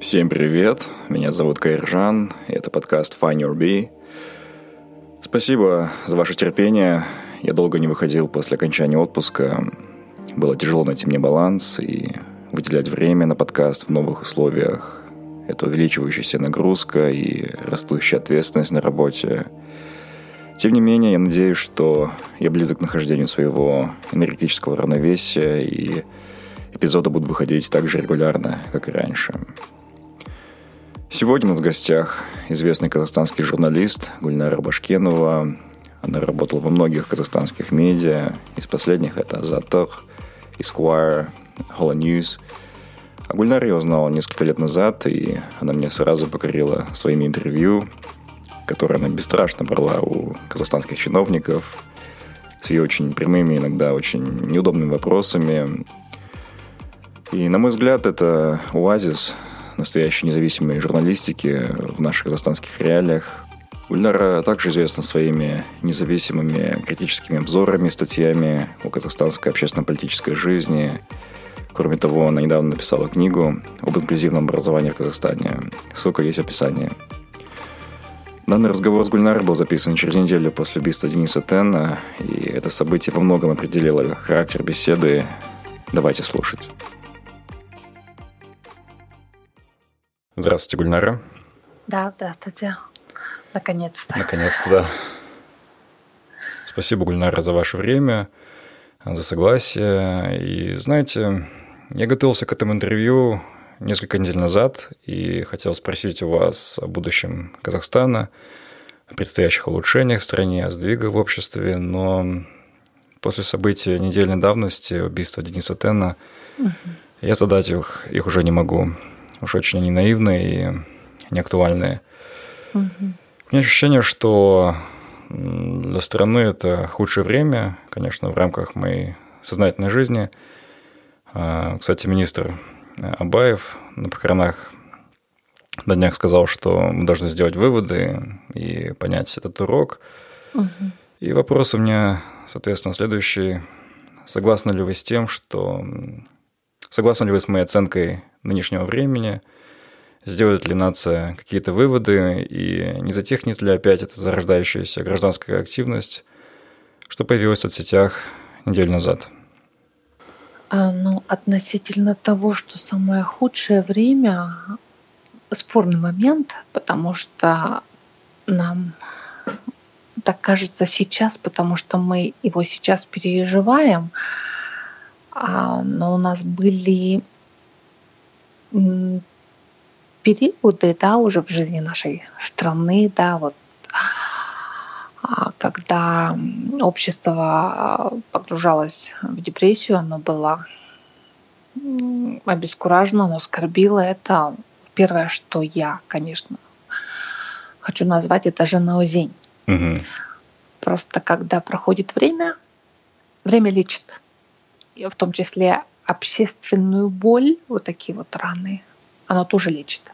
Всем привет, меня зовут Кайржан, и это подкаст Find Your Bee. Спасибо за ваше терпение. Я долго не выходил после окончания отпуска. Было тяжело найти мне баланс и выделять время на подкаст в новых условиях. Это увеличивающаяся нагрузка и растущая ответственность на работе. Тем не менее, я надеюсь, что я близок к нахождению своего энергетического равновесия и эпизоды будут выходить так же регулярно, как и раньше. Сегодня у нас в гостях известный казахстанский журналист Гульнара Башкенова. Она работала во многих казахстанских медиа. Из последних это «Азатах», «Esquire», «Hola News». А Гульнара я узнал несколько лет назад, и она меня сразу покорила своими интервью, которые она бесстрашно брала у казахстанских чиновников, с ее очень прямыми, иногда очень неудобными вопросами. И, на мой взгляд, это оазис настоящей независимой журналистики в наших казахстанских реалиях. Ульнара также известна своими независимыми критическими обзорами, статьями о казахстанской общественно-политической жизни. Кроме того, она недавно написала книгу об инклюзивном образовании в Казахстане. Ссылка есть в описании. Данный разговор с Гульнарой был записан через неделю после убийства Дениса Тена, и это событие во многом определило характер беседы. Давайте слушать. Здравствуйте, Гульнара. Да, здравствуйте. Наконец-то. Наконец-то, да. Спасибо, Гульнара, за ваше время, за согласие. И знаете, я готовился к этому интервью несколько недель назад и хотел спросить у вас о будущем Казахстана, о предстоящих улучшениях в стране, о сдвигах в обществе, но после событий недельной давности, убийства Дениса Тена, угу. я задать их, их уже не могу уж очень они наивные и неактуальные. Угу. У меня ощущение, что для страны это худшее время, конечно, в рамках моей сознательной жизни. А, кстати, министр Абаев на похоронах на днях сказал, что мы должны сделать выводы и понять этот урок. Угу. И вопрос у меня, соответственно, следующий. Согласны ли вы с тем, что... Согласны ли вы с моей оценкой нынешнего времени, сделает ли нация какие-то выводы и не затихнет ли опять эта зарождающаяся гражданская активность, что появилась в соцсетях неделю назад? А, ну, относительно того, что самое худшее время, спорный момент, потому что нам так кажется сейчас, потому что мы его сейчас переживаем, а, но у нас были периоды, да, уже в жизни нашей страны, да, вот а, когда общество погружалось в депрессию, оно было обескуражено, оно скорбило. Это первое, что я, конечно, хочу назвать, это женаузень. Угу. Просто когда проходит время, время лечит. В том числе общественную боль, вот такие вот раны, оно тоже лечит.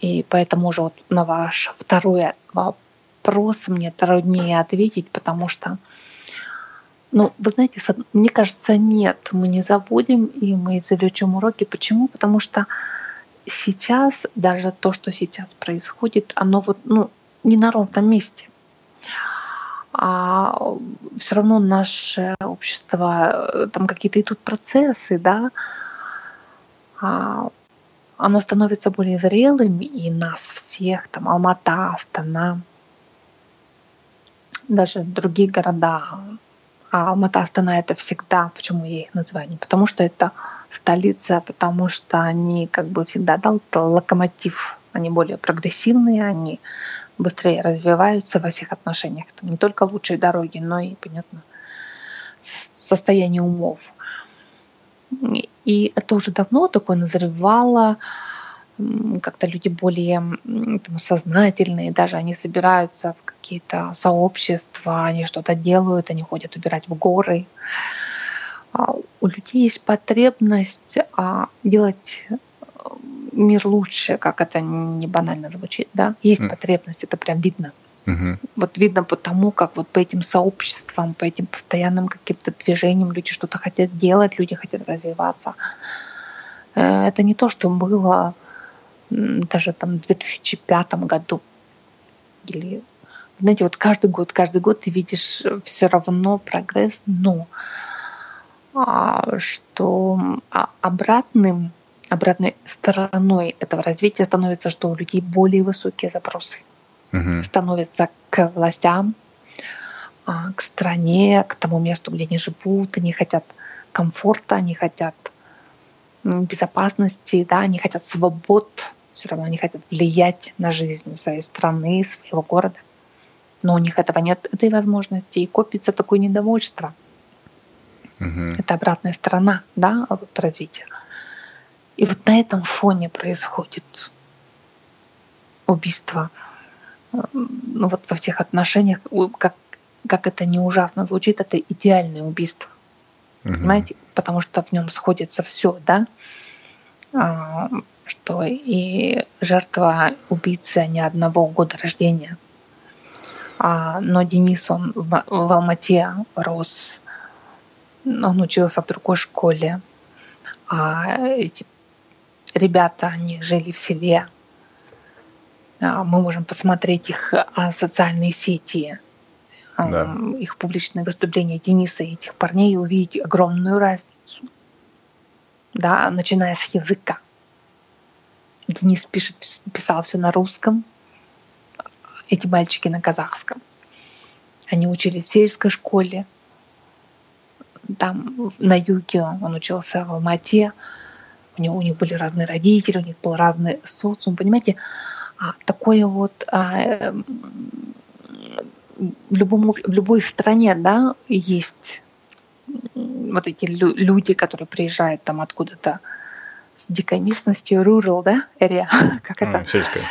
И поэтому уже вот на ваш второй вопрос мне труднее ответить, потому что, ну, вы знаете, мне кажется, нет, мы не забудем и мы залечим уроки. Почему? Потому что сейчас, даже то, что сейчас происходит, оно вот, ну, не на ровном месте. А все равно наше общество, там какие-то идут процессы, да, а оно становится более зрелым, и нас всех, там, Алмата, Астана, даже другие города, а Алмата, Астана — это всегда, почему я их называю, не потому что это столица, а потому что они как бы всегда дал локомотив, они более прогрессивные, они быстрее развиваются во всех отношениях. Там не только лучшие дороги, но и, понятно, состояние умов. И это уже давно такое назревало, как-то люди более там, сознательные, даже они собираются в какие-то сообщества, они что-то делают, они ходят убирать в горы. А у людей есть потребность а, делать мир лучше, как это не банально звучит, да? Есть mm. потребность, это прям видно. Угу. Вот видно по тому, как вот по этим сообществам, по этим постоянным каким-то движениям люди что-то хотят делать, люди хотят развиваться. Э, это не то, что было даже там в 2005 году. Или, знаете, вот каждый год, каждый год ты видишь все равно прогресс, но а, что а, обратным, обратной стороной этого развития становится, что у людей более высокие запросы угу. становятся к властям, а, к стране, к тому месту, где они живут, они хотят комфорта, они хотят безопасности, да, они хотят свобод, все равно они хотят влиять на жизнь своей страны, своего города. Но у них этого нет, этой возможности, и копится такое недовольство. Угу. Это обратная сторона да, вот развития. И вот на этом фоне происходит убийство ну вот во всех отношениях, как, как это не ужасно звучит, это идеальное убийство. Угу. Понимаете? Потому что в нем сходится все, да? А, что и жертва убийцы не одного года рождения. А, но Денис, он в, в Алмате рос, он учился в другой школе. А эти ребята, они жили в селе, а, мы можем посмотреть их а, социальные сети, а, да. их публичные выступления Дениса и этих парней и увидеть огромную разницу. Да, начиная с языка. Денис пишет, писал все на русском, эти мальчики на казахском. Они учились в сельской школе, там на юге он учился в Алмате, у, него, у них были разные родители, у них был разный социум, понимаете, а, такое вот а, эм, в, любом, в любой стране да, есть вот эти люди, которые приезжают там откуда-то с дикой местности, rural, да, area, как это? Сельская.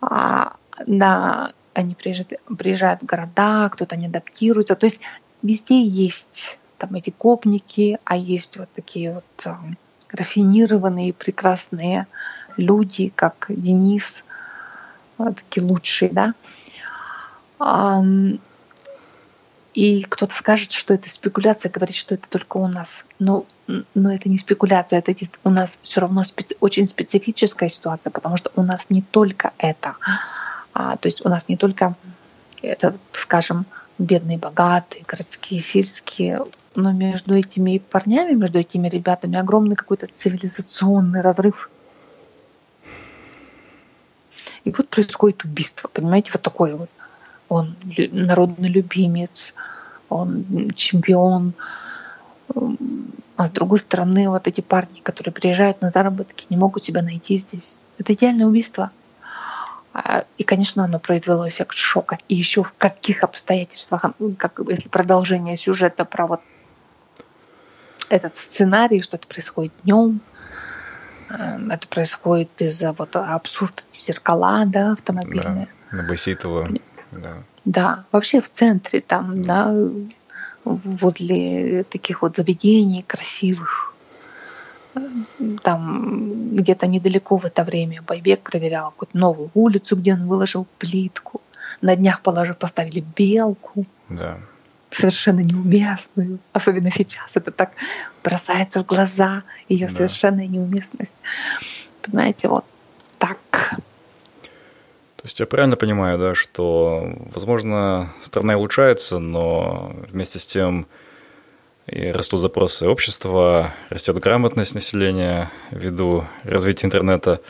А, да, они приезжают, приезжают в города, кто-то не адаптируется. То есть везде есть там эти копники, а есть вот такие вот э, рафинированные, прекрасные люди, как Денис, такие лучшие, да. И кто-то скажет, что это спекуляция, говорит, что это только у нас. Но, но это не спекуляция, это у нас все равно специ, очень специфическая ситуация, потому что у нас не только это. А, то есть у нас не только это, скажем, бедные, богатые, городские, сельские, но между этими парнями, между этими ребятами огромный какой-то цивилизационный разрыв. И вот происходит убийство, понимаете, вот такое вот. Он народный любимец, он чемпион. А с другой стороны, вот эти парни, которые приезжают на заработки, не могут себя найти здесь. Это идеальное убийство. А, и, конечно, оно произвело эффект шока. И еще в каких обстоятельствах, как если продолжение сюжета про вот этот сценарий, что это происходит днем, Эм, это происходит из-за вот абсурда зеркала, да, автомобильные. Да, на Баситова, да. Да, вообще в центре там, да, возле таких вот заведений красивых. Там где-то недалеко в это время Байбек проверял какую-то новую улицу, где он выложил плитку. На днях положил, поставили белку. Да совершенно неуместную, особенно сейчас. Это так бросается в глаза, ее да. совершенная неуместность. Понимаете, вот так. То есть я правильно понимаю, да, что, возможно, страна улучшается, но вместе с тем и растут запросы общества, растет грамотность населения ввиду развития интернета,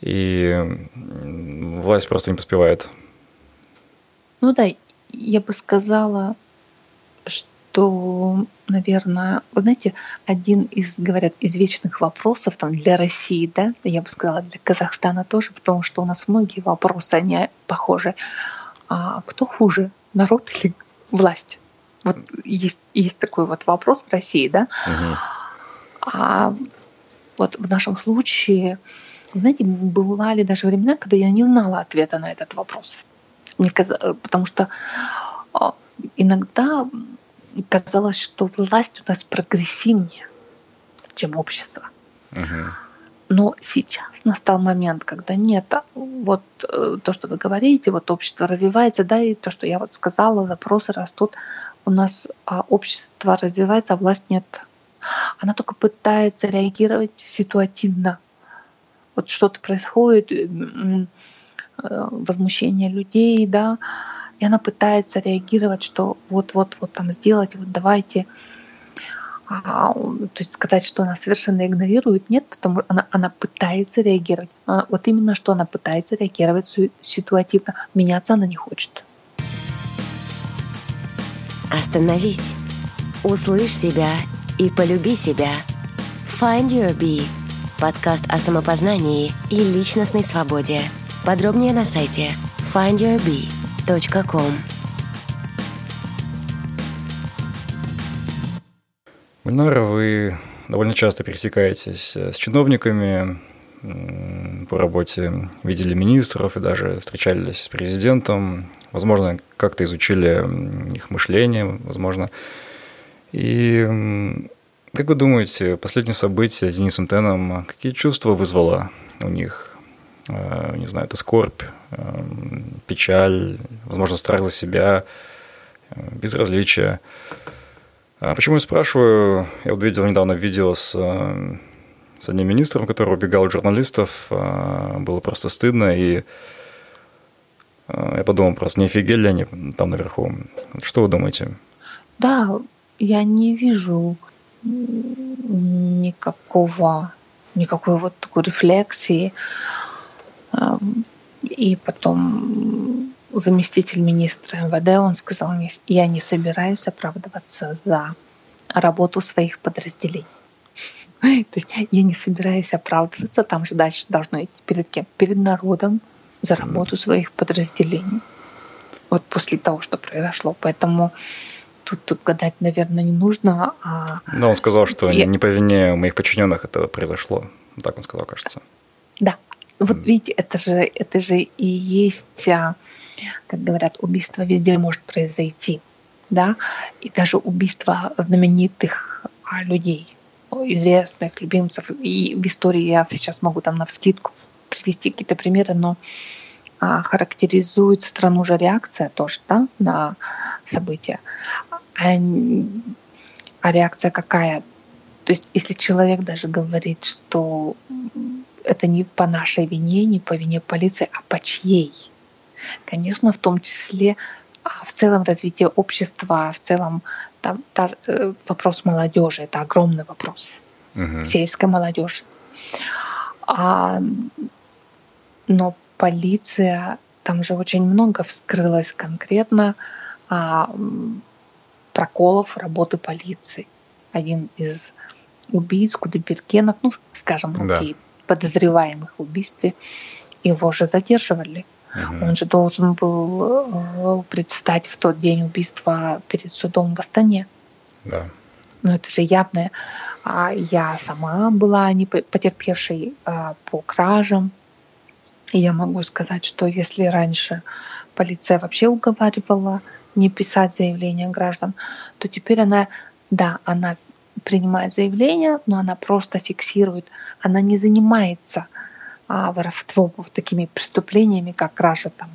и власть просто не поспевает. Ну да, я бы сказала, что, наверное, вы знаете, один из, говорят, из вечных вопросов там, для России, да, я бы сказала, для Казахстана тоже, потому что у нас многие вопросы, они похожи. А кто хуже, народ или власть? Вот есть, есть такой вот вопрос в России, да? Угу. А вот в нашем случае, знаете, бывали даже времена, когда я не знала ответа на этот вопрос. Мне казалось, потому что а, иногда казалось, что власть у нас прогрессивнее, чем общество. Но сейчас настал момент, когда нет, вот э, то, что вы говорите, вот общество развивается, да, и то, что я вот сказала, запросы растут, у нас а, общество развивается, а власть нет. Она только пытается реагировать ситуативно. Вот что-то происходит, э, возмущение людей, да, и она пытается реагировать, что вот-вот-вот там сделать, вот давайте. А, то есть сказать, что она совершенно игнорирует, нет, потому что она, она пытается реагировать. Она, вот именно что она пытается реагировать ситуативно. Меняться она не хочет. Остановись. Услышь себя и полюби себя. Find Your Bee. Подкаст о самопознании и личностной свободе. Подробнее на сайте findyourbee.com. Гульнара, вы довольно часто пересекаетесь с чиновниками по работе, видели министров и даже встречались с президентом возможно, как-то изучили их мышление, возможно. И как вы думаете, последние события с Денисом Теном, какие чувства вызвало у них? Э, не знаю, это скорбь, э, печаль, возможно, страх за себя, э, безразличие. А почему я спрашиваю? Я вот видел недавно видео с, с одним министром, который убегал от журналистов. Было просто стыдно. И а, я подумал просто, не офигели ли они там наверху? Что вы думаете? Да, я не вижу никакого, никакой вот такой рефлексии. И потом заместитель министра МВД, он сказал мне, я не собираюсь оправдываться за работу своих подразделений. То есть я не собираюсь оправдываться, там же дальше должно идти перед кем? Перед народом, за работу своих подразделений. Вот после того, что произошло. Поэтому тут, тут гадать, наверное, не нужно. А... Но он сказал, что Я... не по вине моих подчиненных это произошло. Так он сказал, кажется. Вот видите, это же, это же и есть, а, как говорят, убийство везде может произойти. Да? И даже убийство знаменитых а, людей, известных, любимцев. И в истории я сейчас могу там на вскидку привести какие-то примеры, но а, характеризует страну же реакция тоже да, на события. А реакция какая? То есть если человек даже говорит, что это не по нашей вине, не по вине полиции, а по чьей? Конечно, в том числе а, в целом развитие общества, в целом там, та, э, вопрос молодежи, это огромный вопрос. Угу. Сельской молодежи. А но полиция, там же очень много вскрылось конкретно а, проколов работы полиции. Один из убийц, Кудайбергенов, ну, скажем, да. Подозреваемых в убийстве, его же задерживали. Угу. Он же должен был э, предстать в тот день убийства перед судом в Астане. Да. Ну, это же явное. А я сама была не потерпевшей а, по кражам, и я могу сказать, что если раньше полиция вообще уговаривала не писать заявления граждан, то теперь она, да, она принимает заявление, но она просто фиксирует, она не занимается а, воровством, вот такими преступлениями, как кража там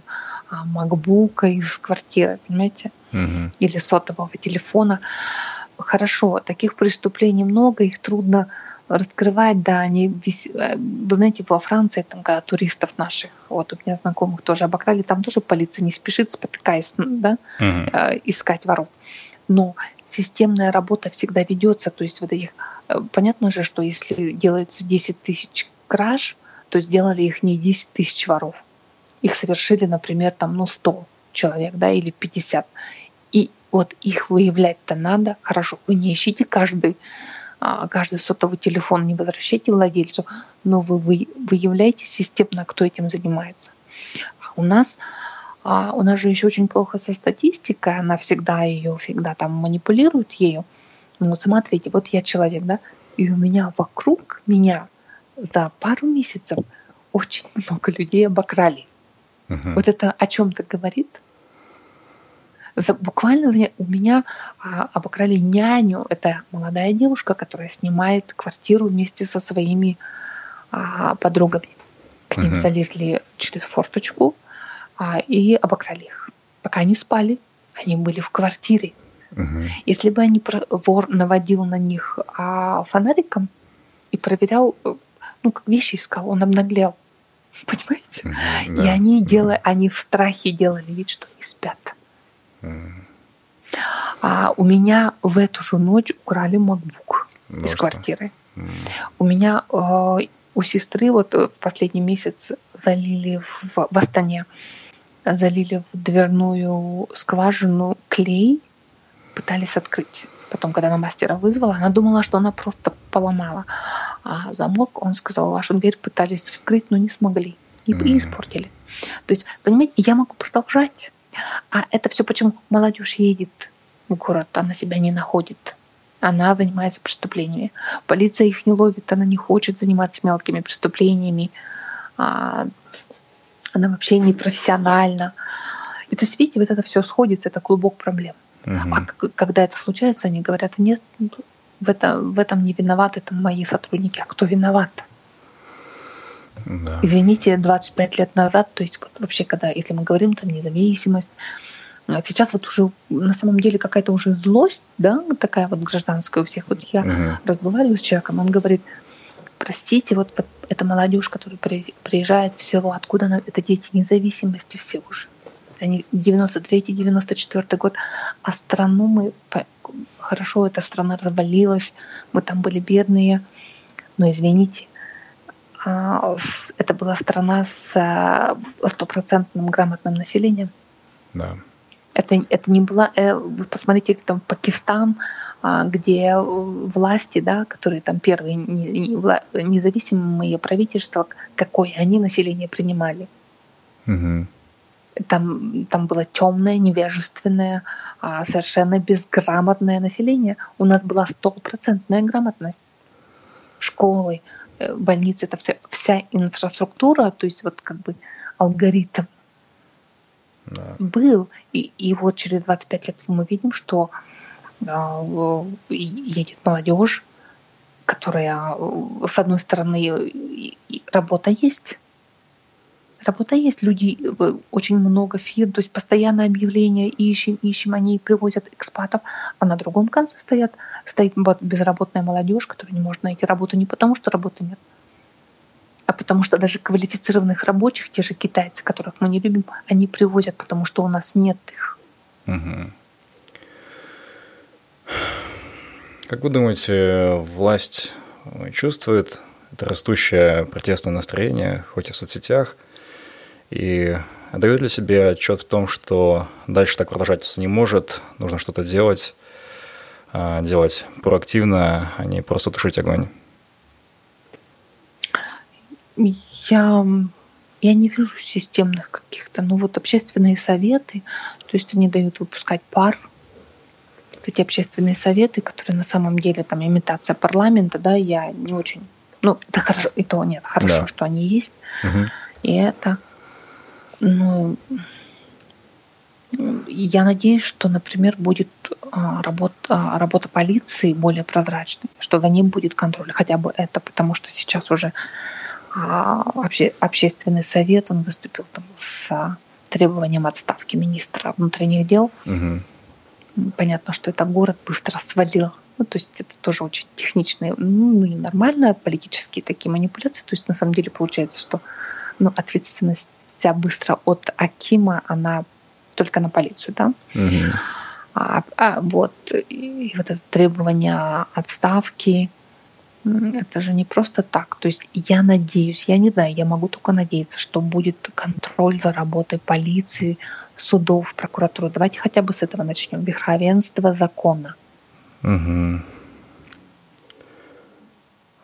а, макбука из квартиры, понимаете, угу. или сотового телефона. Хорошо, таких преступлений много, их трудно раскрывать, да, они, э, вы знаете, во Франции, там, когда туристов наших, вот у меня знакомых тоже обокрали, там тоже полиция не спешит, спотыкаясь, да, uh искать воров. Но системная работа всегда ведется, то есть вот этих, э, понятно же, что если делается 10 тысяч краж, то сделали их не 10 тысяч воров. Их совершили, например, там, ну, 100 человек, да, или 50. И вот их выявлять-то надо. Хорошо, вы не ищите каждый а, каждый сотовый телефон не возвращайте владельцу, но вы выявляете системно, кто этим занимается. А у нас а, у нас же еще очень плохо со статистикой, она всегда ее, всегда там манипулирует ею. Ну смотрите, вот я человек, да, и у меня вокруг меня за пару месяцев очень много людей обокрали. Uh-huh. Вот это о чем-то говорит? буквально у меня а, обокрали няню. Это молодая девушка, которая снимает квартиру вместе со своими а, подругами. К ним uh-huh. залезли через форточку и обокрали их. Пока они спали, они были в квартире. Uh-huh. Если бы они вор наводил на них а, фонариком и проверял, ну как вещи искал, он обнаглел. Понимаете? Uh-huh, да. И они делали, они в страхе делали вид, что они спят. А у меня в эту же ночь украли MacBook ну, из квартиры. Mm. У меня э, у сестры вот в последний месяц залили в, в Астане, залили в дверную скважину клей, пытались открыть. Потом, когда она мастера вызвала, она думала, что она просто поломала. А замок, он сказал, вашу дверь пытались вскрыть, но не смогли. И, mm. и испортили. То есть, понимаете, я могу продолжать. А это все почему молодежь едет в город, она себя не находит. Она занимается преступлениями. Полиция их не ловит, она не хочет заниматься мелкими преступлениями. А, она вообще не профессиональна. И то есть, видите, вот это все сходится, это клубок проблем. Угу. А когда это случается, они говорят, нет, в, это, в этом не виноваты это мои сотрудники. А кто виноват? Да. Извините, 25 лет назад, то есть вот вообще, когда, если мы говорим там независимость, а сейчас вот уже на самом деле какая-то уже злость, да, такая вот гражданская у всех. Вот я угу. разговариваю с человеком, он говорит, простите, вот, вот эта молодежь, которая приезжает в село, откуда она, это дети независимости все уже. Они 93-94 год, а страну мы, хорошо, эта страна развалилась, мы там были бедные, но извините, а, это была страна с а, стопроцентным грамотным населением. Да. Это, это не была... Э, вы посмотрите, там Пакистан, где власти, да, которые там первые независимые правительства, какое они население принимали. Угу. Там, там было темное, невежественное, совершенно безграмотное население. У нас была стопроцентная грамотность. Школы, Э, больницы, это вся инфраструктура, то есть вот как бы алгоритм да. был. И, и вот через 25 лет мы видим, что э, едет молодежь, которая, э, с одной стороны, работа есть, Работа есть, люди, э, очень много фирм, то есть постоянно объявления ищем, ищем, они привозят экспатов, а на другом конце стоят, стоит безработная молодежь, которая не может найти работу не потому, что работы нет, а потому что даже квалифицированных рабочих, те же китайцы, которых мы не любим, они привозят, потому что у нас нет их. Угу. Как вы думаете, власть чувствует это растущее протестное настроение, хоть и в соцсетях, и отдает ли себе отчет в том, что дальше так продолжаться не может, нужно что-то делать, а, делать проактивно, а не просто тушить огонь? Я, я не вижу системных каких-то, ну вот общественные советы, то есть они дают выпускать пар, эти общественные советы, которые на самом деле там имитация парламента, да, я не очень, ну это хорошо, и то нет, хорошо, да. что они есть, угу. и это ну, я надеюсь, что, например, будет а, работа, а, работа полиции более прозрачной, что за ним будет контроль, хотя бы это, потому что сейчас уже а, обще, общественный совет, он выступил там с требованием отставки министра внутренних дел. Угу. Понятно, что это город быстро свалил Ну, то есть это тоже очень техничные, ну, нормально, политические такие манипуляции. То есть на самом деле получается, что ну, ответственность вся быстро от Акима, она только на полицию, да? Угу. А, а вот, и вот это требование отставки, это же не просто так. То есть я надеюсь, я не знаю, я могу только надеяться, что будет контроль за работой полиции, судов, прокуратуры. Давайте хотя бы с этого начнем. Верховенство закона. Угу.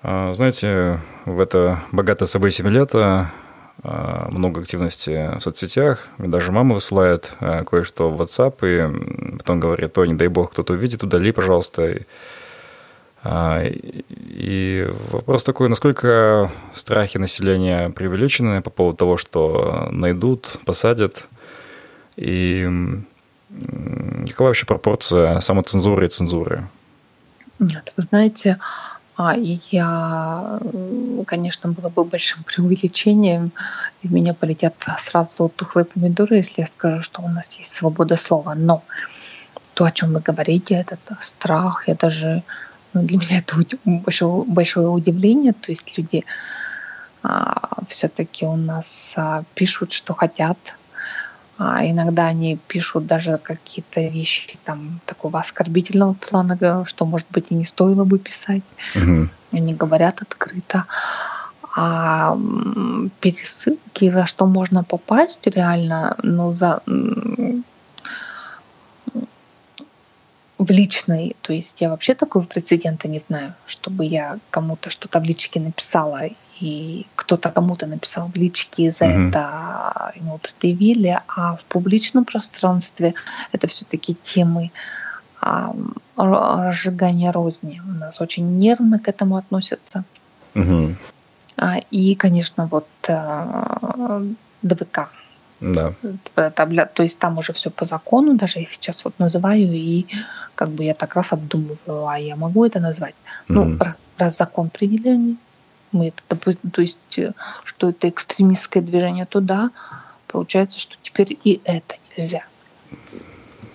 Знаете, в это богатое событие лета а, много активности в соцсетях. Даже мама высылает а, кое-что в WhatsApp, и потом говорит, ой, не дай бог, кто-то увидит, удали, пожалуйста. А, и вопрос такой, насколько страхи населения преувеличены по поводу того, что найдут, посадят, и какова вообще пропорция самоцензуры и цензуры? Нет, вы знаете, а, я, конечно, было бы большим преувеличением, и в меня полетят сразу тухлые помидоры, если я скажу, что у нас есть свобода слова. Но то, о чем вы говорите, этот страх, это же ну, для меня это большое, большое удивление. То есть люди а, все-таки у нас а, пишут, что хотят, а иногда они пишут даже какие-то вещи там такого оскорбительного плана, что, может быть, и не стоило бы писать. Угу. Они говорят открыто. А пересылки, за что можно попасть реально, ну, за в личной, то есть я вообще такого прецедента не знаю, чтобы я кому-то что-то в личке написала, и кто-то кому-то написал в личке, за угу. это ему предъявили, а в публичном пространстве это все-таки темы а, разжигания розни. У нас очень нервно к этому относятся. Угу. А, и, конечно, вот а, ДВК да. То есть там уже все по закону, даже я сейчас вот называю, и как бы я так раз обдумываю, а я могу это назвать. Mm-hmm. Ну, раз закон определений, мы это, то есть, э, что это экстремистское движение, то да, получается, что теперь и это нельзя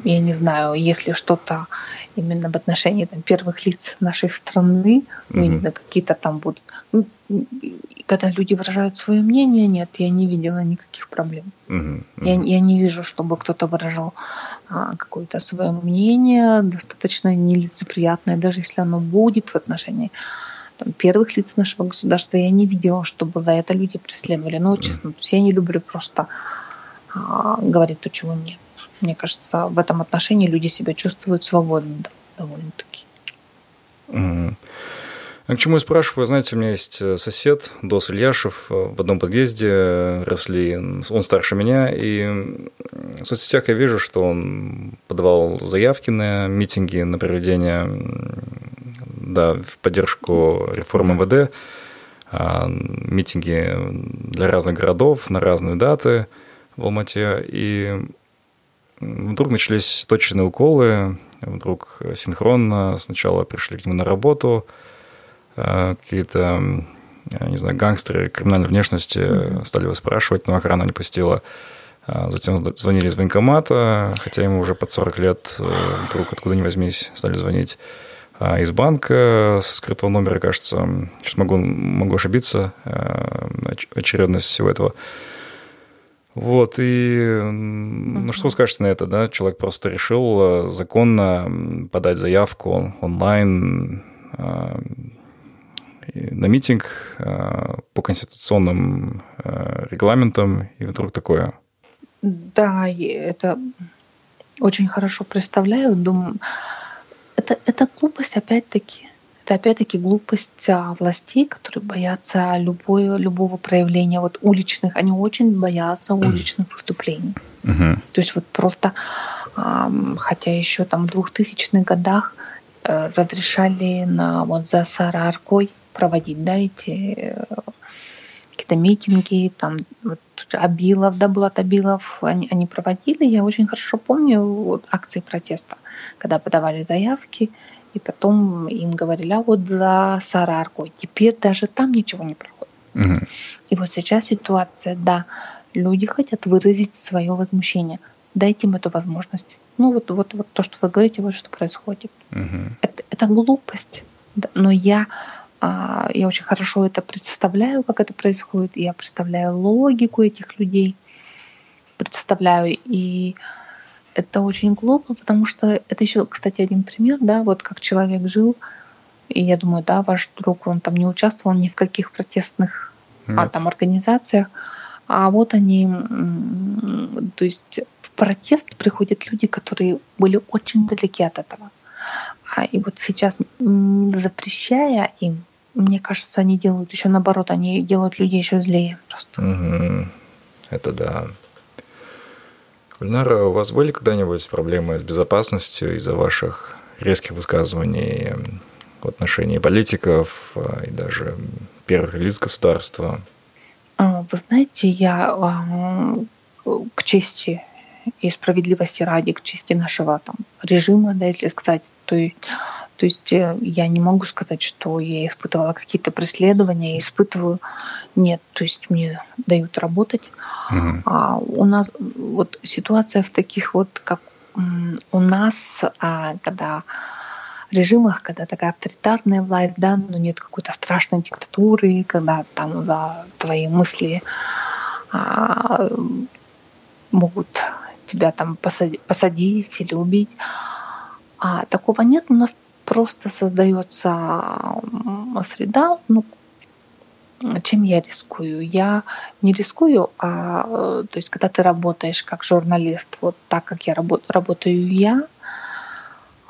я не знаю, если что-то именно в отношении там, первых лиц нашей страны, mm-hmm. именно какие-то там будут. Ну, когда люди выражают свое мнение, нет, я не видела никаких проблем. Mm-hmm. Я, я не вижу, чтобы кто-то выражал а, какое-то свое мнение, достаточно нелицеприятное, даже если оно будет в отношении там, первых лиц нашего государства, я не видела, чтобы за это люди преследовали. Ну, честно, есть я не люблю просто а, говорить то, чего нет. Мне кажется, в этом отношении люди себя чувствуют свободно довольно-таки. Mm. А к чему я спрашиваю? Знаете, у меня есть э, сосед, Дос Ильяшев, э, в одном подъезде росли, он старше меня, и в соцсетях я вижу, что он подавал заявки на митинги, на проведение, да, в поддержку реформы МВД, а, митинги для разных городов на разные даты в Алмате, и Вдруг начались точные уколы, вдруг синхронно сначала пришли к нему на работу, э, какие-то, не знаю, гангстеры криминальной внешности стали его спрашивать, но охрана не пустила. А затем звонили из военкомата, хотя ему уже под 40 лет, э, вдруг откуда ни возьмись, стали звонить а из банка со скрытого номера, кажется. Сейчас могу, могу ошибиться, э, очередность всего этого. Вот, и ну что скажете на это, да? Человек просто решил э, законно подать заявку онлайн э, на митинг э, по конституционным регламентам, и вдруг такое. Да, это очень хорошо представляю. Думаю, это, это глупость опять-таки. Это опять-таки глупость а, властей, которые боятся любое, любого проявления вот уличных. Они очень боятся уличных выступлений. Uh-huh. То есть вот просто, хотя еще там в 2000-х годах э, разрешали на вот за Сараркой проводить, да, эти э, какие-то митинги, там вот Абилов, да, Булат Абилов, они, они проводили. Я очень хорошо помню вот, акции протеста, когда подавали заявки, и потом им говорили, а вот за Сарарку. Теперь даже там ничего не проходит. Угу. И вот сейчас ситуация, да, люди хотят выразить свое возмущение, дайте им эту возможность. Ну вот, вот, вот то, что вы говорите, вот что происходит. Угу. Это, это глупость, да, но я а, я очень хорошо это представляю, как это происходит. Я представляю логику этих людей, представляю и это очень глупо, потому что это еще, кстати, один пример, да, вот как человек жил, и я думаю, да, ваш друг, он там не участвовал ни в каких протестных а, там организациях, а вот они, то есть в протест приходят люди, которые были очень далеки от этого. А и вот сейчас, не запрещая им, мне кажется, они делают еще наоборот, они делают людей еще злее просто. Угу. Это да. Гульнара, у вас были когда-нибудь проблемы с безопасностью из-за ваших резких высказываний в отношении политиков а, и даже первых лиц государства? А, вы знаете, я а, к чести и справедливости ради, к чести нашего там, режима, да, если сказать, то есть то есть э, я не могу сказать, что я испытывала какие-то преследования, испытываю. Нет, то есть мне дают работать. Угу. А у нас вот ситуация в таких вот, как у нас, а, когда режимах, когда такая авторитарная власть, да, но нет какой-то страшной диктатуры, когда там за твои мысли а, могут тебя там посадить, посадить или убить. А такого нет. У нас просто создается среда, ну, чем я рискую? Я не рискую, а э, то есть когда ты работаешь как журналист, вот так как я работ, работаю я,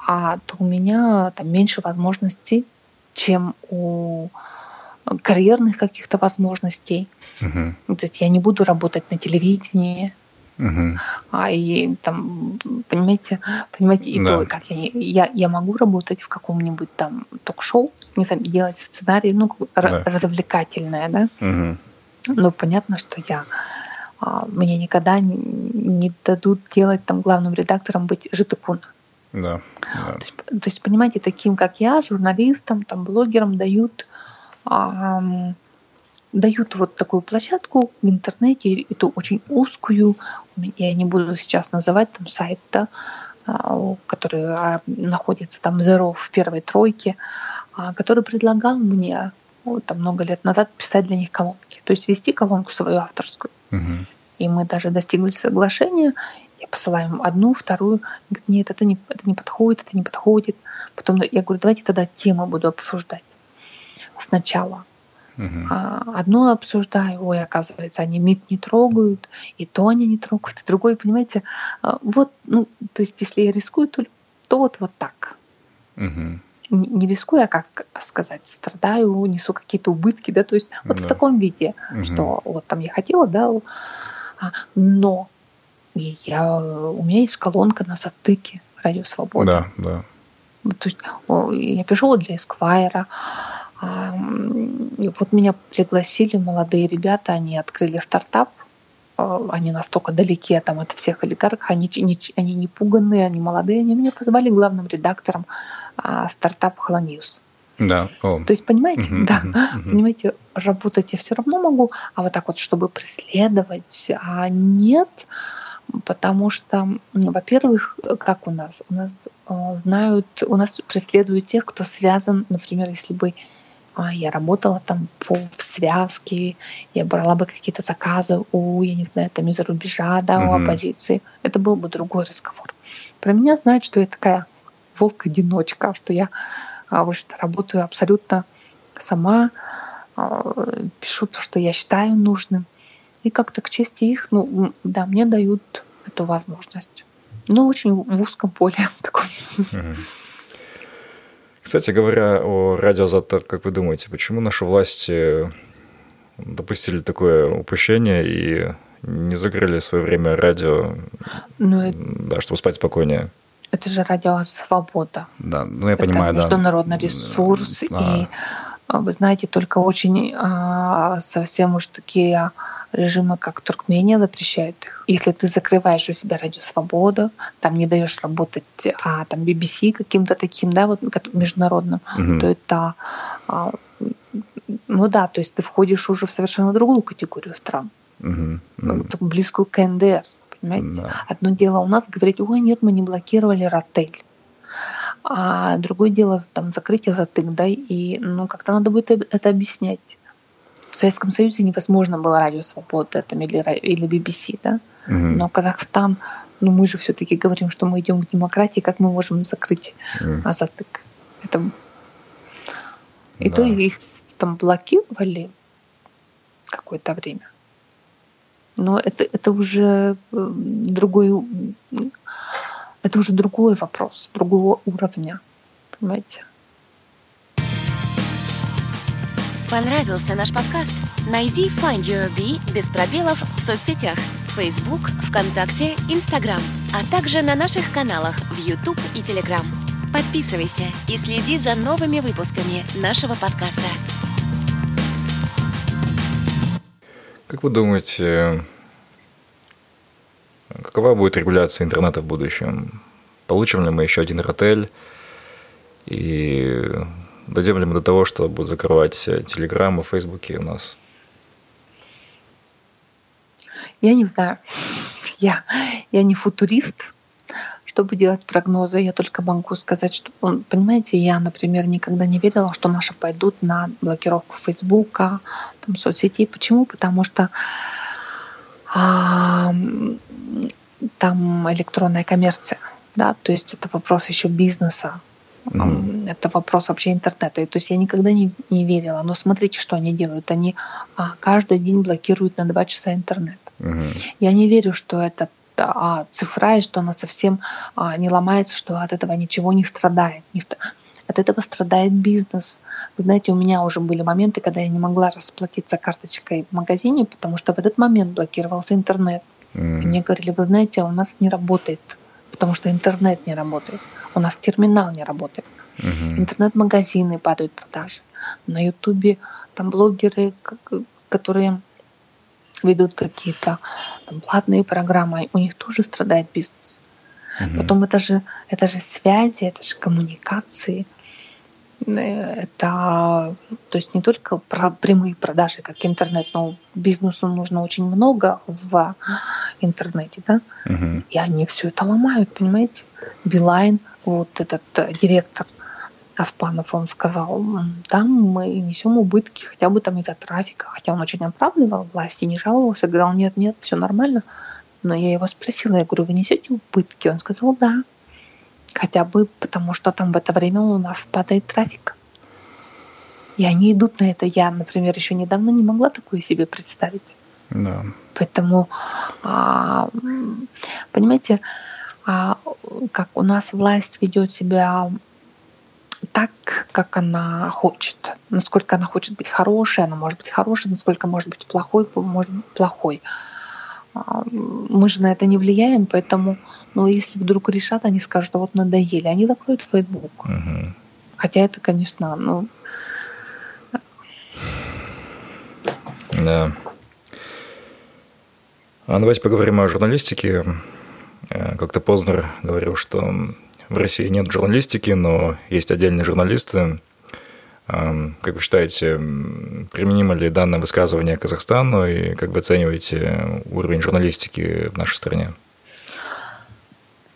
а то у меня там меньше возможностей, чем у карьерных каких-то возможностей. Uh-huh. То есть я не буду работать на телевидении, Угу. А и там, понимаете, понимаете, и да. то, как я, я, я могу работать в каком-нибудь там ток-шоу, не знаю, делать сценарий, ну, да. развлекательное, да. Угу. Но понятно, что я а, мне никогда не, дадут делать там главным редактором быть житокун. Да, да. То, есть, то есть, понимаете, таким как я, журналистам, там, блогерам дают а, дают вот такую площадку в интернете, эту очень узкую, я не буду сейчас называть там сайт, да, который а, находится там Zero в первой тройке, а, который предлагал мне вот, там, много лет назад писать для них колонки, то есть вести колонку свою авторскую. Угу. И мы даже достигли соглашения. Я посылаю им одну, вторую. Говорит, нет, это не, это не подходит, это не подходит. Потом я говорю, давайте тогда темы буду обсуждать сначала. Угу. Одно обсуждаю, ой, оказывается, они МИД не трогают, и то они не трогают, и другое, понимаете, а, вот, ну, то есть, если я рискую, то, то вот, вот так. Угу. Не, не рискую, а как сказать, страдаю, несу какие-то убытки, да, то есть вот да. в таком виде, угу. что вот там я хотела, да, а, но я, у меня есть колонка на затыке Радио Свобода. Да, да. То есть я пишу для Эсквайра, вот меня пригласили молодые ребята, они открыли стартап, а, они настолько далеки там, от всех олигархов, они, не, они не пуганные, они молодые, они меня позвали главным редактором а, стартапа Холоньюз. Да. О. То есть, понимаете, угу, да, угу, понимаете, работать я все равно могу, а вот так вот, чтобы преследовать, а нет, потому что, во-первых, как у нас, у нас э, знают, у нас преследуют тех, кто связан, например, если бы я работала там по, в связке, я брала бы какие-то заказы у, я не знаю, там из-за рубежа, да, у оппозиции. Это был бы другой разговор. Про меня знают, что я такая волк-одиночка, что я а, вот, работаю абсолютно сама, а, пишу то, что я считаю нужным. И как-то к чести их, ну, да, мне дают эту возможность. Но очень в узком поле таком. Кстати говоря, о радиозатор, как вы думаете, почему наши власти допустили такое упущение и не закрыли в свое время радио, ну, да, чтобы спать спокойнее? Это же радио «Свобода». Да, ну я это понимаю, да. международный ресурс, да. и а, вы знаете, только очень а, совсем уж такие режимы, как Туркмения, запрещают их. Если ты закрываешь у себя радио «Свобода», там не даешь работать а, там BBC каким-то таким, да, вот международным, угу. то это а, ну да, то есть ты входишь уже в совершенно другую категорию стран, угу. Угу. близкую к КНДР, Понимаете? Да. Одно дело у нас говорить, ой, нет, мы не блокировали ротель. А другое дело там закрыть язык, да, и ну как-то надо будет это объяснять. В Советском Союзе невозможно было радио Свобода там, или, или BBC, да. Угу. Но Казахстан, ну мы же все-таки говорим, что мы идем к демократии, как мы можем закрыть угу. Азатык? Это... И да. то их там блокировали какое-то время. Но это, это уже э, другой, это уже другой вопрос, другого уровня, понимаете? Понравился наш подкаст? Найди Find Your Bee без пробелов в соцсетях Facebook, ВКонтакте, Instagram, а также на наших каналах в YouTube и Telegram. Подписывайся и следи за новыми выпусками нашего подкаста. Как вы думаете, какова будет регуляция интернета в будущем? Получим ли мы еще один ротель? И дойдем ли мы до того, что будут закрывать телеграммы, фейсбуки у нас? Я не знаю. Я, я не футурист, чтобы делать прогнозы. Я только могу сказать, что, понимаете, я, например, никогда не верила, что наши пойдут на блокировку Фейсбука, там, соцсетей. Почему? Потому что а, там электронная коммерция, да, то есть это вопрос еще бизнеса, mm это вопрос вообще интернета. И, то есть я никогда не, не верила. Но смотрите, что они делают. Они а, каждый день блокируют на два часа интернет. mm Я не верю, что это а, цифра, и что она совсем а, не ломается, что от этого ничего не страдает. Не, от этого страдает бизнес. Вы знаете, у меня уже были моменты, когда я не могла расплатиться карточкой в магазине, потому что в этот момент блокировался интернет. Mm. И мне говорили, вы знаете, у нас не работает, потому что интернет не работает. У нас терминал не работает. Mm-hmm. Интернет-магазины падают продажи. На Ютубе там блогеры, которые ведут какие-то платные программы, у них тоже страдает бизнес. Угу. Потом это же, это же связи, это же коммуникации. Э, это то есть не только про прямые продажи, как интернет, но бизнесу нужно очень много в интернете, да, угу. и они все это ломают, понимаете? Билайн, вот этот э, директор Аспанов, он сказал, там мы несем убытки хотя бы там из-за трафика, хотя он очень оправдывал власти, не жаловался, говорил, нет, нет, все нормально. Но я его спросила, я говорю, вы несете убытки? Он сказал, да. Хотя бы потому, что там в это время у нас падает трафик. И они идут на это. Я, например, еще недавно не могла такое себе представить. Да. Поэтому, а, понимаете, как у нас власть ведет себя так, как она хочет. Насколько она хочет быть хорошей, она может быть хорошей, насколько может быть плохой, может быть плохой. А, мы же на это не влияем, поэтому, ну, если вдруг решат, они скажут, а вот надоели, они закроют Facebook. Угу. Хотя это, конечно, ну... Да. А давайте поговорим о журналистике. Э, как-то Познер говорил, что в России нет журналистики, но есть отдельные журналисты, как вы считаете, применимо ли данное высказывание Казахстану и как вы оцениваете уровень журналистики в нашей стране?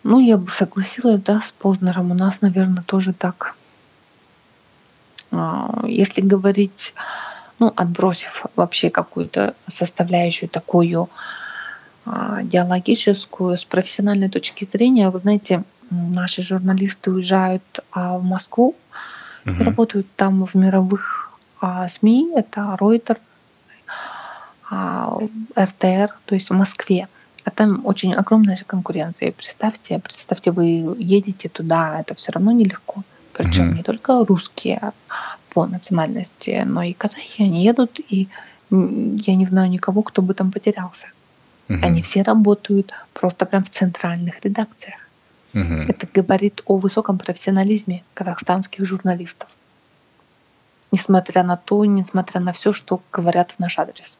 Ну, я бы согласилась, да, с Познером. У нас, наверное, тоже так. А, если говорить, ну, отбросив вообще какую-то составляющую такую диалогическую, с профессиональной точки зрения, вы знаете, наши журналисты уезжают а, в Москву, угу. работают там в мировых а, СМИ, это Reuters, а, РТР, то есть в Москве. А там очень огромная же конкуренция. представьте, представьте, вы едете туда, это все равно нелегко. Причем mm не только русские по национальности, но и казахи, они едут, и я не знаю никого, кто бы там потерялся. Mm Они все работают просто прям в центральных редакциях. Угу. Это говорит о высоком профессионализме казахстанских журналистов. Несмотря на то, несмотря на все, что говорят в наш адрес.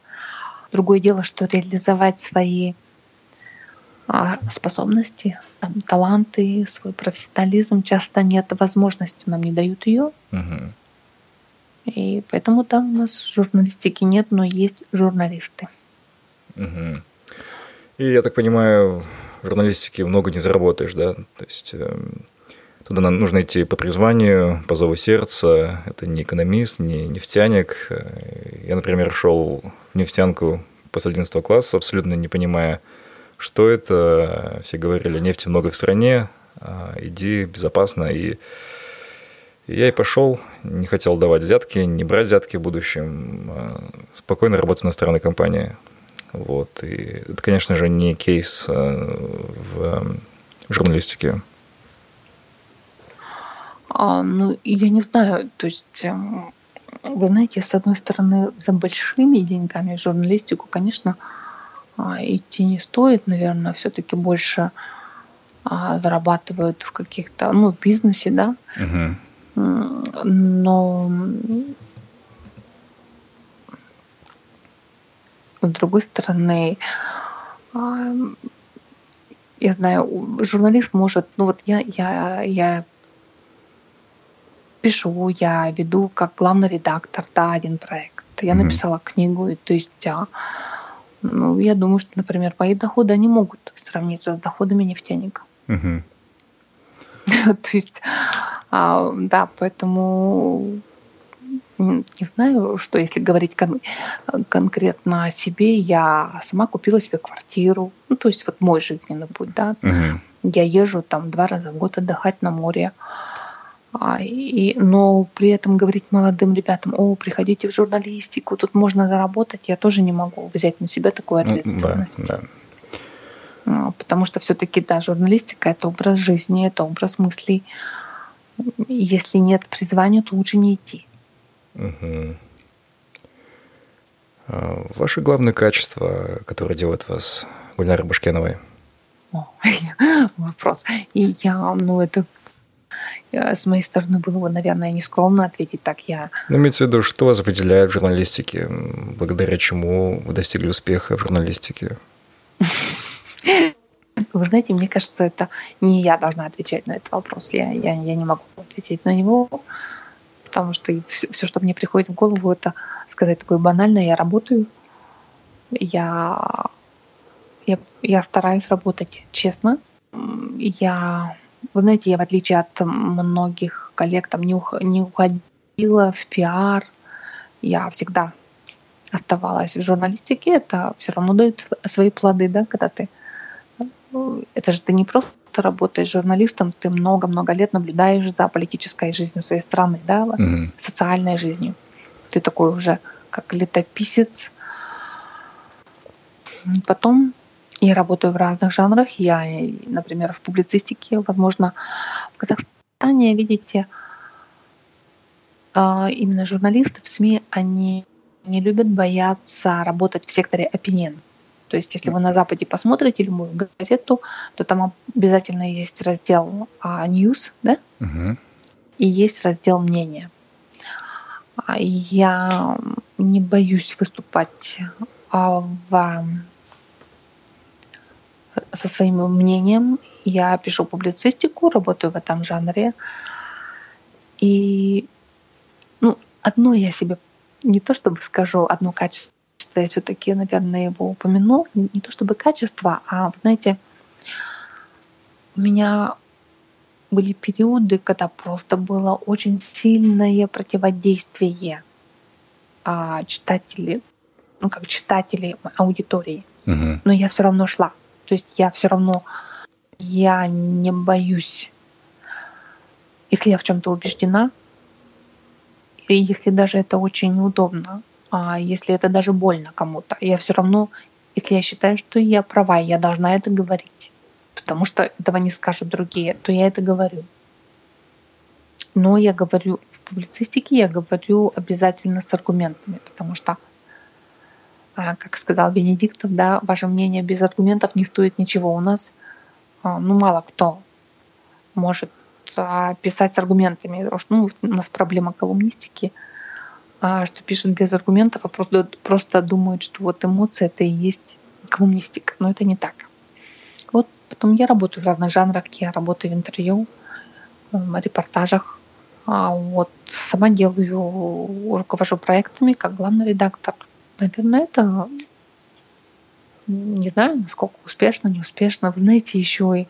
Другое дело, что реализовать свои а, способности, там, таланты, свой профессионализм часто нет возможности, нам не дают ее. Угу. И поэтому там у нас журналистики нет, но есть журналисты. Угу. И я так понимаю, в журналистике много не заработаешь, да? То есть эм, туда нужно идти по призванию, по зову сердца. Это не экономист, не нефтяник. Я, например, шел в нефтянку после 11 класса, абсолютно не понимая, что это. Все говорили, нефти много в стране, а, иди безопасно. И я и пошел, не хотел давать взятки, не брать взятки в будущем, а спокойно работать на стороны компании. Вот. И это, конечно же, не кейс а, в журналистике. А, ну, я не знаю, то есть, эм, вы знаете, с одной стороны, за большими деньгами журналистику, конечно, а, идти не стоит, наверное, все-таки больше а, зарабатывают в каких-то, ну, в бизнесе, да. Угу. Но с другой стороны, я знаю, журналист может, ну вот я, я, я пишу, я веду как главный редактор, да, один проект. Я mm-hmm. написала книгу, и, то есть, а, ну, я думаю, что, например, мои доходы, они могут сравниться с доходами нефтяника. Mm-hmm. то есть, а, да, поэтому не знаю, что если говорить кон- конкретно о себе, я сама купила себе квартиру, ну, то есть вот мой жизненный путь, да. Mm-hmm. Я езжу там два раза в год отдыхать на море. А, и, но при этом говорить молодым ребятам, о, приходите в журналистику, тут можно заработать, я тоже не могу взять на себя такую ну, ответственность. Да, да. Потому что все-таки, да, журналистика это образ жизни, это образ мыслей. Если нет призвания, то лучше не идти. Угу. Ваше главное качество, которое делает вас Гульнарой Башкеновой? О, вопрос. И я, ну, это Э, с моей стороны было бы, наверное, нескромно ответить так. Я... Ну, имеется в виду, что вас выделяет в журналистике, благодаря чему вы достигли успеха в журналистике? Вы знаете, мне кажется, это не я должна отвечать на этот вопрос. Я, я, я не могу ответить на него, потому что все, все, что мне приходит в голову, это сказать такое банальное. Я работаю, я, я, я стараюсь работать честно, я вы знаете, я в отличие от многих коллег там не, ух- не уходила в пиар. Я всегда оставалась в журналистике. Это все равно дает свои плоды, да, когда ты... Это же ты не просто работаешь журналистом, ты много-много лет наблюдаешь за политической жизнью своей страны, да, mm-hmm. социальной жизнью. Ты такой уже как летописец. Потом я работаю в разных жанрах. Я, например, в публицистике, возможно, в Казахстане, видите, а, именно журналисты в СМИ, они не любят бояться работать в секторе opinion. То есть, если вы на Западе посмотрите любую газету, то там обязательно есть раздел а, news, да? Угу. И есть раздел мнения. А, я не боюсь выступать в со своим мнением. Я пишу публицистику, работаю в этом жанре. И ну, одно я себе не то чтобы скажу, одно качество я все-таки, наверное, его упомяну. Не, не то чтобы качество, а, знаете, у меня были периоды, когда просто было очень сильное противодействие а, читателей, ну как читателей аудитории. Угу. Но я все равно шла. То есть я все равно, я не боюсь, если я в чем-то убеждена, и если даже это очень неудобно, если это даже больно кому-то, я все равно, если я считаю, что я права, я должна это говорить, потому что этого не скажут другие, то я это говорю. Но я говорю в публицистике, я говорю обязательно с аргументами, потому что а, как сказал Бенедиктов, да, ваше мнение без аргументов не стоит ничего. У нас, а, ну, мало кто может а, писать с аргументами. Ну, у нас проблема колумнистики, что пишут без аргументов, а просто, просто думают, что вот эмоции это и есть колумнистика. Но это не так. Вот потом я работаю в разных жанрах. Я работаю в интервью, в репортажах. Вот сама делаю, руковожу проектами как главный редактор – наверное, это не знаю, насколько успешно, неуспешно. Вы знаете, еще и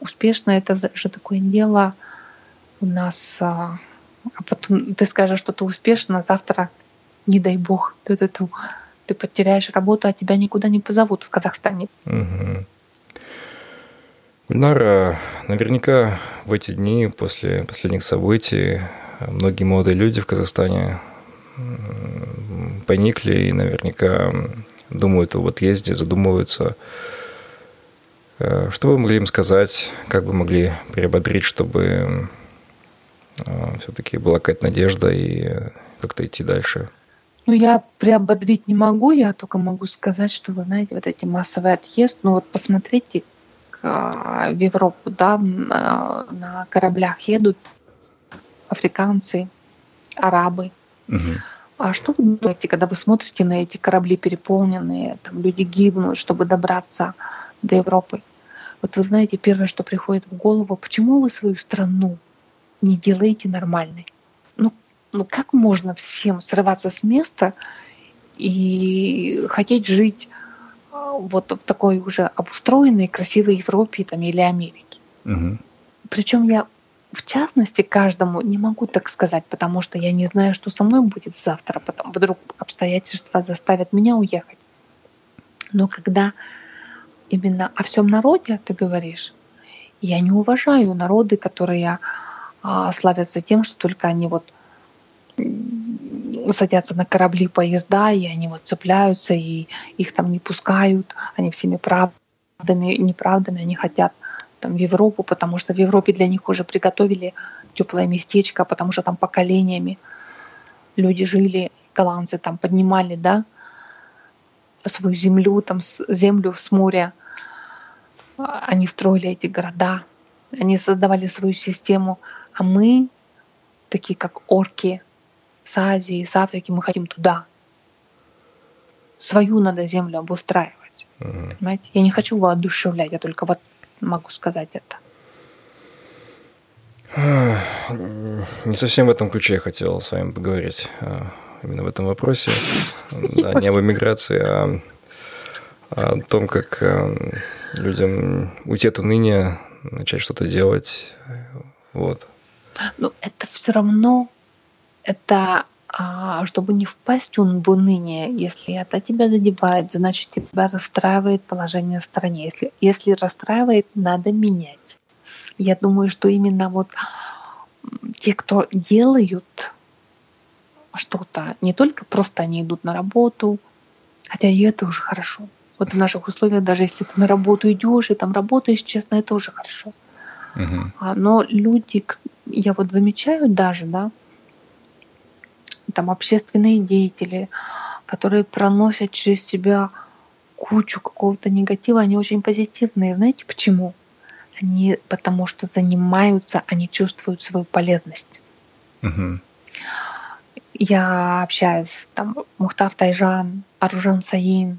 успешно это же такое дело у нас. А, потом ты скажешь, что ты успешно, а завтра, не дай бог, ты, ты, ты, ты потеряешь работу, а тебя никуда не позовут в Казахстане. Угу. Гульнара, наверняка в эти дни после последних событий многие молодые люди в Казахстане поникли и наверняка думают об отъезде, задумываются. Э, что вы могли им сказать, как бы могли приободрить, чтобы все-таки была какая-то надежда и как-то идти дальше? Ну, я приободрить не могу, я только могу сказать, что, вы знаете, вот эти массовые отъезд, ну вот посмотрите, в Европу, да, на, на кораблях едут африканцы, арабы. Угу. А что вы думаете, когда вы смотрите на эти корабли переполненные, там люди гибнут, чтобы добраться до Европы? Вот вы знаете, первое, что приходит в голову, почему вы свою страну не делаете нормальной? Ну, ну как можно всем срываться с места и хотеть жить а, вот в такой уже обустроенной, красивой Европе там, или Америке? Угу. Причем я в частности, каждому не могу так сказать, потому что я не знаю, что со мной будет завтра, потом вдруг обстоятельства заставят меня уехать. Но когда именно о всем народе ты говоришь, я не уважаю народы, которые а, славятся тем, что только они вот садятся на корабли, поезда, и они вот цепляются, и их там не пускают, они всеми правдами, неправдами, они хотят там, в Европу, потому что в Европе для них уже приготовили теплое местечко, потому что там поколениями люди жили, голландцы там поднимали, да, свою землю, там, землю с моря. Они строили эти города, они создавали свою систему, а мы, такие как орки с Азии, с Африки, мы хотим туда. Свою надо землю обустраивать. Mm-hmm. Понимаете? Я не хочу воодушевлять, я только вот могу сказать это. Не совсем в этом ключе я хотел с вами поговорить, а, именно в этом вопросе. Да, не об эмиграции, а о том, как а, людям уйти от уныния, начать что-то делать. Вот. Но это все равно, это а, чтобы не впасть в уныние, если это тебя задевает, значит тебя расстраивает положение в стране. Если, если расстраивает, надо менять. Я думаю, что именно вот те, кто делают что-то, не только просто они идут на работу, хотя и это уже хорошо. Вот в наших условиях, даже если ты на работу идешь и там работаешь честно, это уже хорошо. Угу. Но люди, я вот замечаю даже, да, там общественные деятели, которые проносят через себя кучу какого-то негатива, они очень позитивные. Знаете почему? Они потому что занимаются, они чувствуют свою полезность. Угу. Я общаюсь, там, Мухтав Тайжан, Аружан Саин,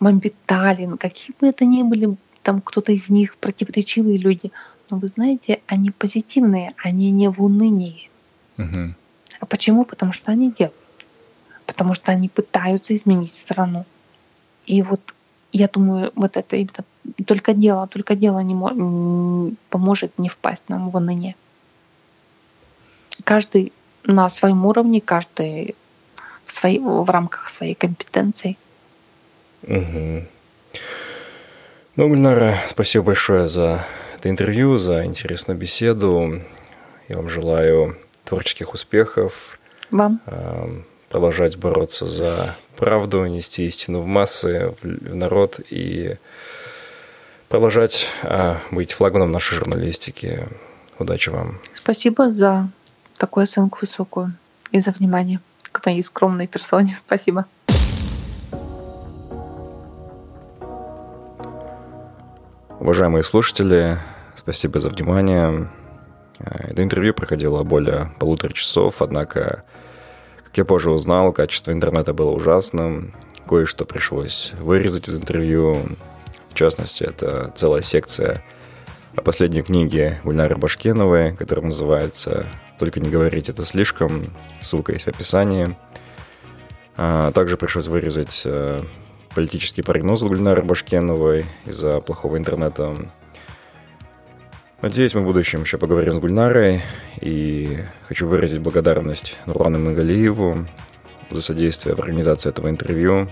Мамбиталин, какие бы это ни были, там кто-то из них противоречивые люди, но вы знаете, они позитивные, они не в унынии. Угу. А почему? Потому что они делают. Потому что они пытаются изменить страну. И вот я думаю, вот это именно только дело, только дело не мо- поможет не впасть нам в уныние. Каждый на своем уровне, каждый в, своей, в рамках своей компетенции. Угу. Ну, Гульнара, спасибо большое за это интервью, за интересную беседу. Я вам желаю творческих успехов. Вам. Продолжать бороться за правду, нести истину в массы, в народ и продолжать а, быть флагманом нашей журналистики. Удачи вам. Спасибо за такую оценку высокую и за внимание к моей скромной персоне. Спасибо. Уважаемые слушатели, спасибо за внимание. Э, это интервью проходило более полутора часов, однако, как я позже узнал, качество интернета было ужасным. Кое-что пришлось вырезать из интервью. В частности, это целая секция о последней книге Гульнары Башкеновой, которая называется «Только не говорить это слишком». Ссылка есть в описании. А также пришлось вырезать э, политические прогнозы Гульнары Башкеновой из-за плохого интернета. Надеюсь, мы в будущем еще поговорим с Гульнарой. И хочу выразить благодарность Нурлану Магалиеву за содействие в организации этого интервью.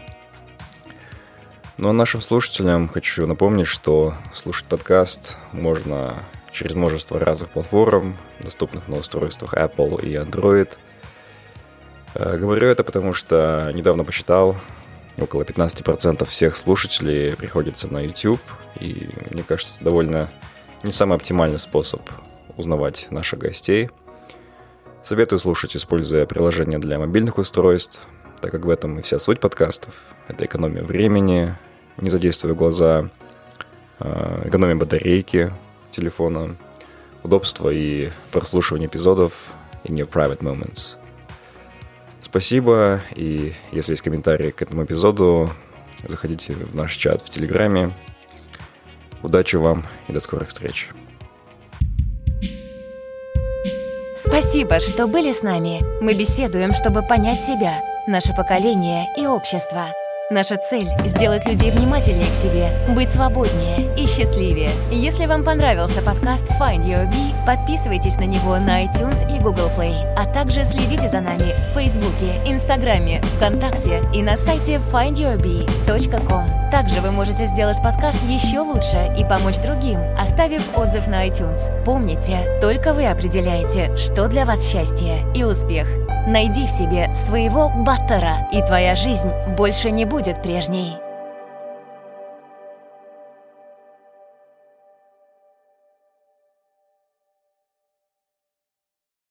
Ну а нашим слушателям хочу напомнить, что слушать подкаст можно через множество разных платформ, доступных на устройствах Apple и Android. Э, говорю это потому, что недавно посчитал, около 15% всех слушателей приходится на YouTube, и мне кажется, довольно не самый оптимальный способ узнавать наших гостей. Советую слушать, используя приложение для мобильных устройств, так как в этом и вся суть подкастов. Это экономия времени, не задействуя глаза, э, экономия батарейки телефона, удобство и прослушивание эпизодов in your private moments. Спасибо, и если есть комментарии к этому эпизоду, заходите в наш чат в Телеграме. Удачи вам и до скорых встреч. Спасибо, что были с нами. Мы беседуем, чтобы понять себя, наше поколение и общество. Наша цель – сделать людей внимательнее к себе, быть свободнее и счастливее. Если вам понравился подкаст Find Your Bee, подписывайтесь на него на iTunes и Google Play, а также следите за нами в Фейсбуке, Инстаграме, ВКонтакте и на сайте findyourbee.com. Также вы можете сделать подкаст еще лучше и помочь другим, оставив отзыв на iTunes. Помните, только вы определяете, что для вас счастье и успех. Найди в себе своего баттера, и твоя жизнь больше не будет прежней.